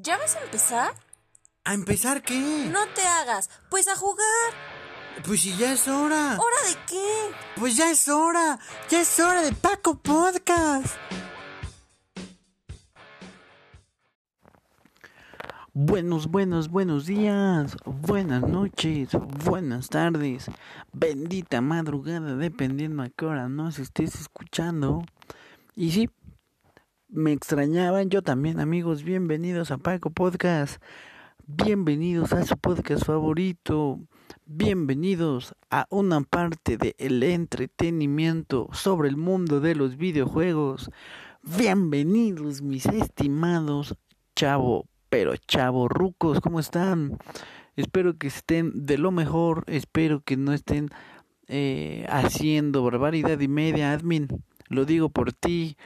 ¿Ya vas a empezar? ¿A empezar qué? No te hagas, pues a jugar. Pues si ya es hora. ¿Hora de qué? Pues ya es hora. Ya es hora de Paco Podcast. Buenos, buenos, buenos días, buenas noches, buenas tardes, bendita madrugada, dependiendo a qué hora nos estés escuchando. Y sí, me extrañaban, yo también amigos, bienvenidos a Paco Podcast, bienvenidos a su podcast favorito, bienvenidos a una parte del entretenimiento sobre el mundo de los videojuegos, bienvenidos mis estimados chavo, pero chavo rucos, ¿cómo están? Espero que estén de lo mejor, espero que no estén eh, haciendo barbaridad y media, admin, lo digo por ti,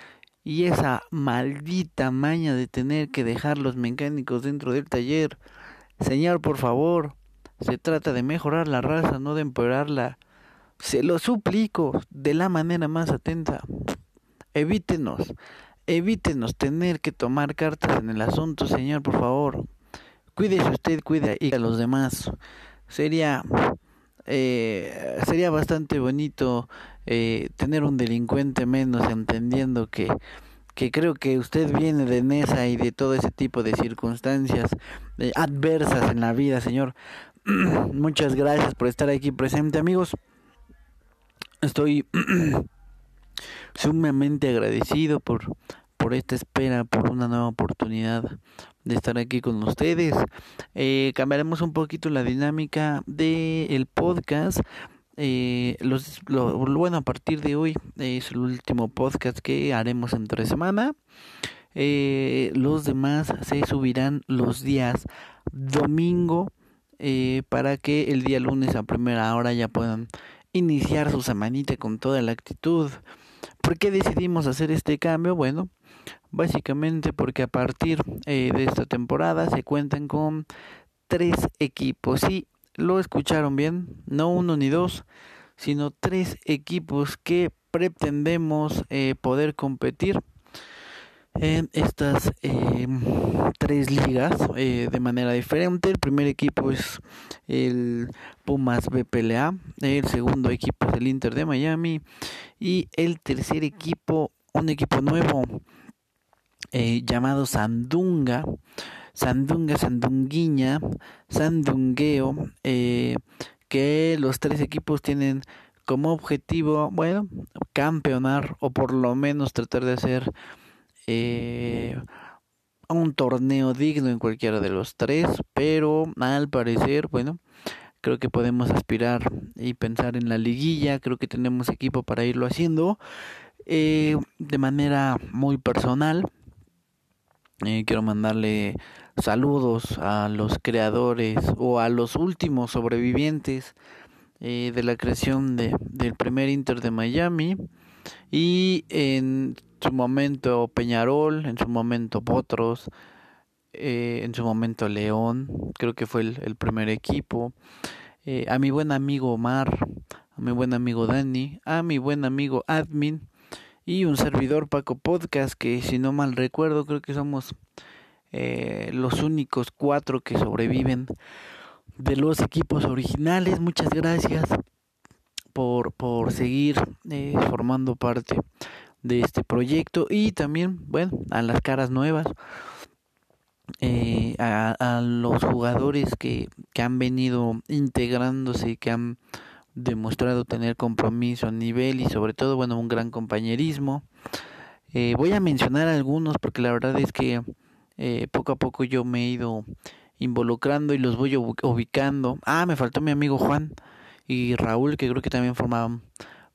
y esa maldita maña de tener que dejar los mecánicos dentro del taller. Señor, por favor, se trata de mejorar la raza, no de empeorarla. Se lo suplico de la manera más atenta. Evítenos, evítenos tener que tomar cartas en el asunto, señor, por favor. Cuídese usted, cuida y a los demás. Sería eh, sería bastante bonito eh, tener un delincuente menos entendiendo que que creo que usted viene de Nesa y de todo ese tipo de circunstancias eh, adversas en la vida, señor. Muchas gracias por estar aquí presente, amigos. Estoy sumamente agradecido por por esta espera, por una nueva oportunidad de estar aquí con ustedes. Eh, cambiaremos un poquito la dinámica del el podcast. Eh, los, lo, bueno, a partir de hoy es el último podcast que haremos entre semana. Eh, los demás se subirán los días domingo eh, para que el día lunes a primera hora ya puedan iniciar su semanita con toda la actitud. ¿Por qué decidimos hacer este cambio? Bueno, básicamente porque a partir eh, de esta temporada se cuentan con tres equipos. Sí, lo escucharon bien, no uno ni dos, sino tres equipos que pretendemos eh, poder competir en estas eh, tres ligas eh, de manera diferente. El primer equipo es el Pumas BPLA, el segundo equipo es el Inter de Miami y el tercer equipo, un equipo nuevo eh, llamado Sandunga. Sandunga, Sandunguiña, Sandungueo, eh, que los tres equipos tienen como objetivo, bueno, campeonar o por lo menos tratar de hacer eh, un torneo digno en cualquiera de los tres, pero al parecer, bueno, creo que podemos aspirar y pensar en la liguilla, creo que tenemos equipo para irlo haciendo eh, de manera muy personal. Quiero mandarle saludos a los creadores o a los últimos sobrevivientes eh, de la creación de, del primer Inter de Miami. Y en su momento Peñarol, en su momento Potros, eh, en su momento León, creo que fue el, el primer equipo, eh, a mi buen amigo Omar, a mi buen amigo Dani, a mi buen amigo Admin y un servidor Paco Podcast que si no mal recuerdo creo que somos eh, los únicos cuatro que sobreviven de los equipos originales. Muchas gracias por, por seguir eh, formando parte de este proyecto y también, bueno, a las caras nuevas, eh, a, los jugadores que, que han venido integrándose que han demostrado tener compromiso a nivel y sobre todo, bueno, un gran compañerismo. Voy a mencionar algunos porque la verdad es que eh, poco a poco yo me he ido involucrando y los voy ubicando. Ah, me faltó mi amigo Juan y Raúl, que creo que también formaban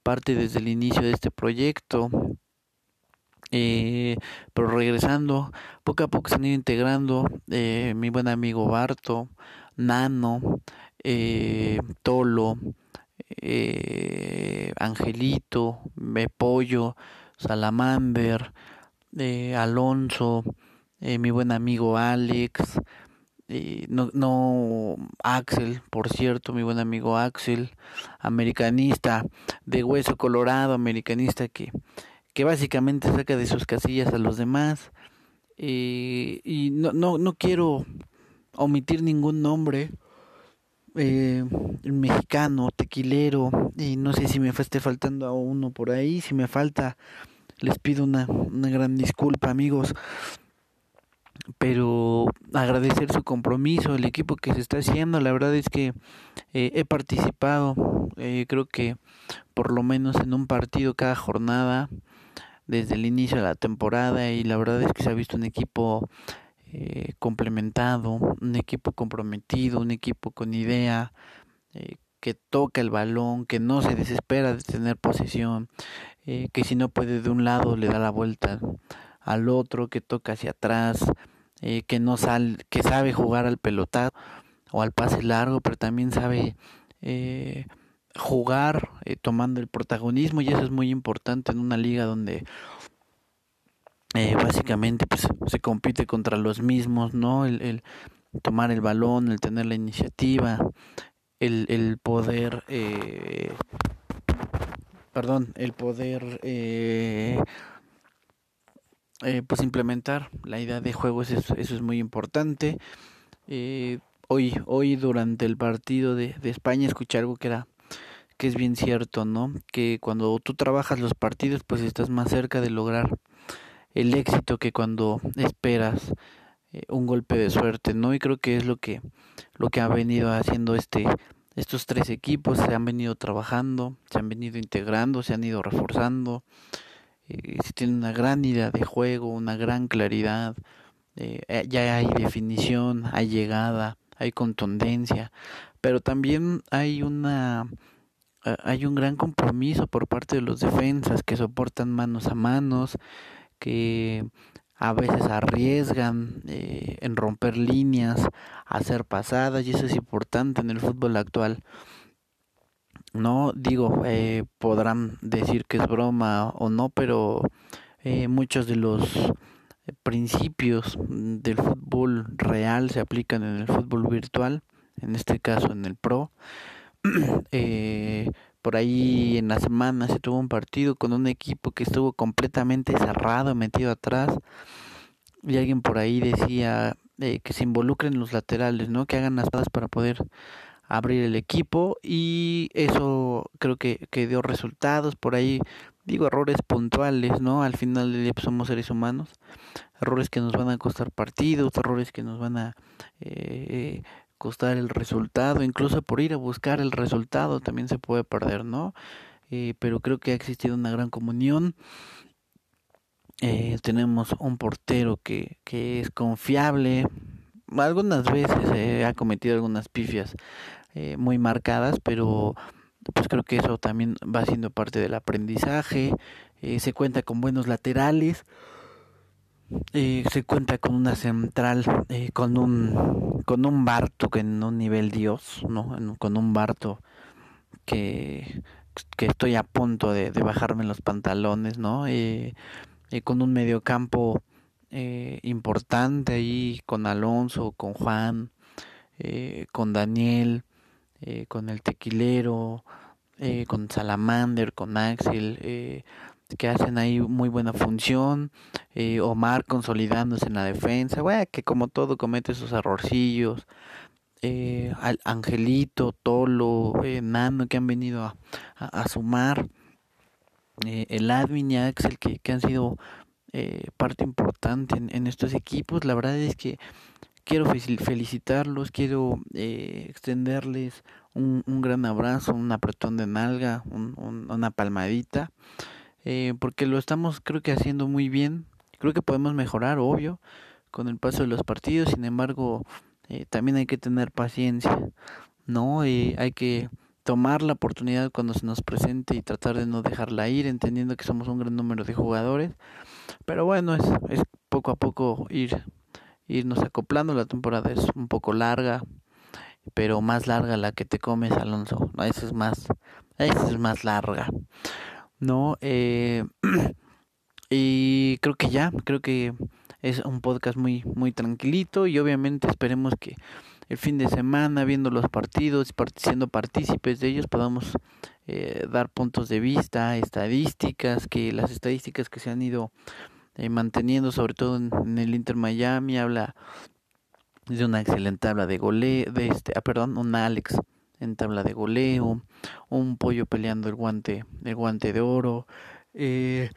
parte desde el inicio de este proyecto. Eh, pero regresando, poco a poco se han ido integrando eh, mi buen amigo Barto, Nano, eh, Tolo, Angelito, Pollo, Salamander, Alonso, eh, mi buen amigo Alex, eh, no, no Axel, por cierto, mi buen amigo Axel, americanista de hueso colorado, americanista que, que básicamente saca de sus casillas a los demás. eh, y no, no, no quiero omitir ningún nombre eh, mexicano, tequilero, y no sé si me esté faltando a uno por ahí, si me falta, les pido una, una gran disculpa amigos, pero agradecer su compromiso, el equipo que se está haciendo, la verdad es que eh, he participado, eh, creo que por lo menos en un partido cada jornada, desde el inicio de la temporada, y la verdad es que se ha visto un equipo eh, complementado, un equipo comprometido, un equipo con idea, eh, que toca el balón, que no se desespera de tener posesión, eh, que si no puede de un lado le da la vuelta al otro, que toca hacia atrás, que no sale, que sabe jugar al pelotazo o al pase largo, pero también sabe jugar tomando el protagonismo y eso es muy importante en una liga donde eh, básicamente pues se compite contra los mismos, ¿no? El, el, tomar el balón, el tener la iniciativa, el, el poder, eh, perdón, el poder, eh, eh, pues implementar la idea de juego, eso, eso es muy importante. Eh, hoy, hoy durante el partido de, de España escuché algo que era que es bien cierto, ¿no? Que cuando tú trabajas los partidos, pues estás más cerca de lograr el éxito que cuando esperas eh, un golpe de suerte, ¿no? Y creo que es lo que lo que ha venido haciendo este estos tres equipos se han venido trabajando, se han venido integrando, se han ido reforzando, eh, se tiene una gran idea de juego, una gran claridad, eh, eh ya hay definición, hay llegada, hay contundencia, pero también hay una hay un gran compromiso por parte de los defensas que soportan manos a manos, que a veces arriesgan eh, en romper líneas, hacer pasadas y eso es importante en el fútbol actual. No digo, eh, podrán decir que es broma o no, pero eh, muchos de los principios del fútbol real se aplican en el fútbol virtual, en este caso en el pro. eh, por ahí en la semana se tuvo un partido con un equipo que estuvo completamente cerrado, metido atrás. Y alguien por ahí decía eh, que se involucren los laterales, ¿no? Que hagan las padas para poder abrir el equipo y eso creo que, que dio resultados por ahí digo errores puntuales no al final del día pues, somos seres humanos errores que nos van a costar partidos errores que nos van a eh, costar el resultado, incluso por ir a buscar el resultado también se puede perder, ¿no? Eh, pero creo que ha existido una gran comunión. Eh, tenemos un portero que, que es confiable. Algunas veces eh, ha cometido algunas pifias eh, muy marcadas, pero pues creo que eso también va siendo parte del aprendizaje. Eh, se cuenta con buenos laterales. Eh, se cuenta con una central, con un con un Barto que en un nivel Dios, ¿no? Con un Barto que, que estoy a punto de, de bajarme los pantalones, ¿no? Con un mediocampo eh, importante ahí, con Alonso, con Juan, eh, con Daniel, eh, con el Tequilero, con Salamander, con Axel, que hacen ahí muy buena función, Omar consolidándose en la defensa, bueno, que como todo comete sus errorcillos, al Angelito, Tolo, Nano que han venido a, a, a sumar, el Admin y Axel que, que han sido eh, parte importante en, estos equipos, la verdad es que quiero felicitarlos, quiero eh, extenderles un, gran abrazo, un apretón de nalga, un, un, una palmadita eh, porque lo estamos creo que haciendo muy bien. Creo que podemos mejorar, obvio, con el paso de los partidos. Sin embargo, eh, también hay que tener paciencia, ¿no? Eh, hay que tomar la oportunidad cuando se nos presente y tratar de no dejarla ir, entendiendo que somos un gran número de jugadores. Pero bueno, es, es poco a poco ir irnos acoplando. La temporada es un poco larga, pero más larga la que te comes, Alonso. No, esa es más, esa es más larga. ¿no? Eh, y creo que ya, creo que es un podcast muy, muy tranquilito y obviamente esperemos que el fin de semana, viendo los partidos, siendo partícipes de ellos, podamos eh, dar puntos de vista, estadísticas, que las estadísticas que se han ido eh, manteniendo sobre todo en, el Inter Miami, habla de una excelente tabla de goleo, de este, ah, perdón, un Alex en tabla de goleo, un pollo peleando el guante, el guante de oro, eh,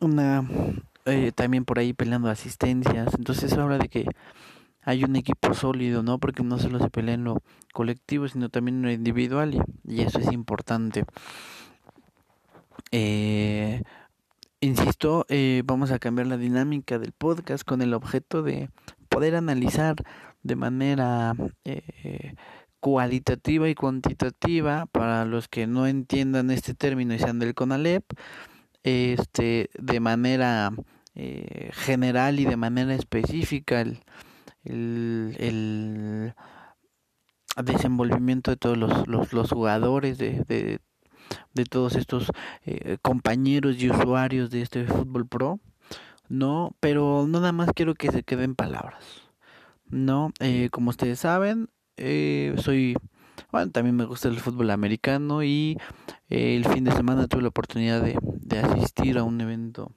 una eh, también por ahí peleando asistencias, entonces habla de que hay un equipo sólido, ¿no? Porque no solo se pelea en lo colectivo, sino también en lo individual y, eso es importante. Eh, insisto, eh, vamos a cambiar la dinámica del podcast con el objeto de poder analizar de manera eh, cualitativa y cuantitativa para los que no entiendan este término y sean del CONALEP, este, de manera eh, general y de manera específica el, el, desenvolvimiento de todos los, los, jugadores, de, de, de, todos estos eh, compañeros y usuarios de este fútbol pro, no, pero nada más quiero que se queden palabras, no, eh, como ustedes saben, eh, soy, bueno, también me gusta el fútbol americano y el fin de semana tuve la oportunidad de, de asistir a un evento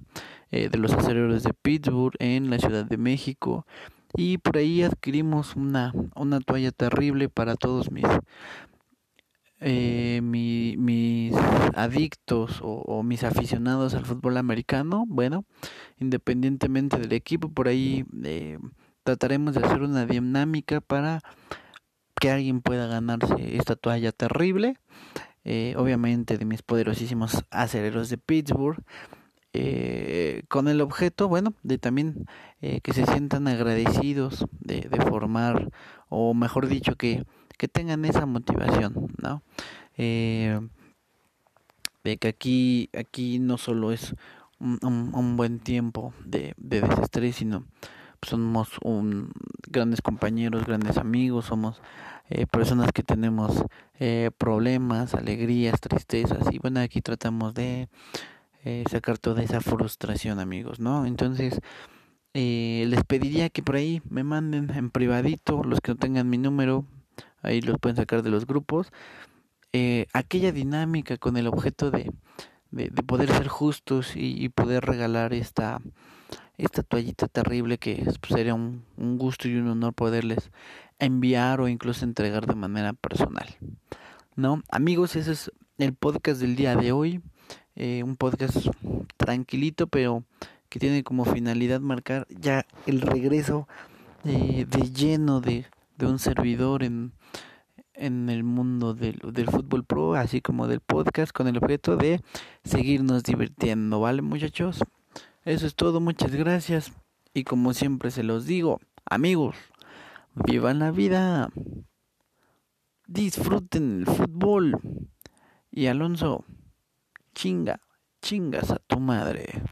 de los aceleradores de Pittsburgh en la Ciudad de México y por ahí adquirimos una, una toalla terrible para todos mis eh, mis adictos o, mis aficionados al fútbol americano. Bueno independientemente del equipo por ahí eh, trataremos de hacer una dinámica para que alguien pueda ganarse esta toalla terrible eh, obviamente de mis poderosísimos aceleros de Pittsburgh eh, con el objeto, bueno, de también eh, que se sientan agradecidos de, formar, o mejor dicho, que, que tengan esa motivación, ¿no? Eh, de que aquí, aquí no solo es un, un, buen tiempo de, de desestrés, sino somos un, grandes compañeros, grandes amigos, somos eh, personas que tenemos eh, problemas, alegrías, tristezas, y bueno, aquí tratamos de eh, sacar toda esa frustración, amigos, ¿no? Entonces, eh, les pediría que por ahí me manden en privadito, los que no tengan mi número, ahí los pueden sacar de los grupos, eh, aquella dinámica con el objeto de, de, de poder ser justos y, y, poder regalar esta, esta toallita terrible que pues, sería un, un gusto y un honor poderles enviar o incluso entregar de manera personal. ¿No? Amigos, ese es el podcast del día de hoy eh, un podcast tranquilito, pero que tiene como finalidad marcar ya el regreso eh, de lleno de, de un servidor en, en el mundo del, del fútbol pro, así como del podcast, con el objeto de seguirnos divirtiendo, ¿vale muchachos? Eso es todo, muchas gracias. Y como siempre se los digo, amigos, vivan la vida, disfruten el fútbol. Y Alonso, chinga, chingas a tu madre.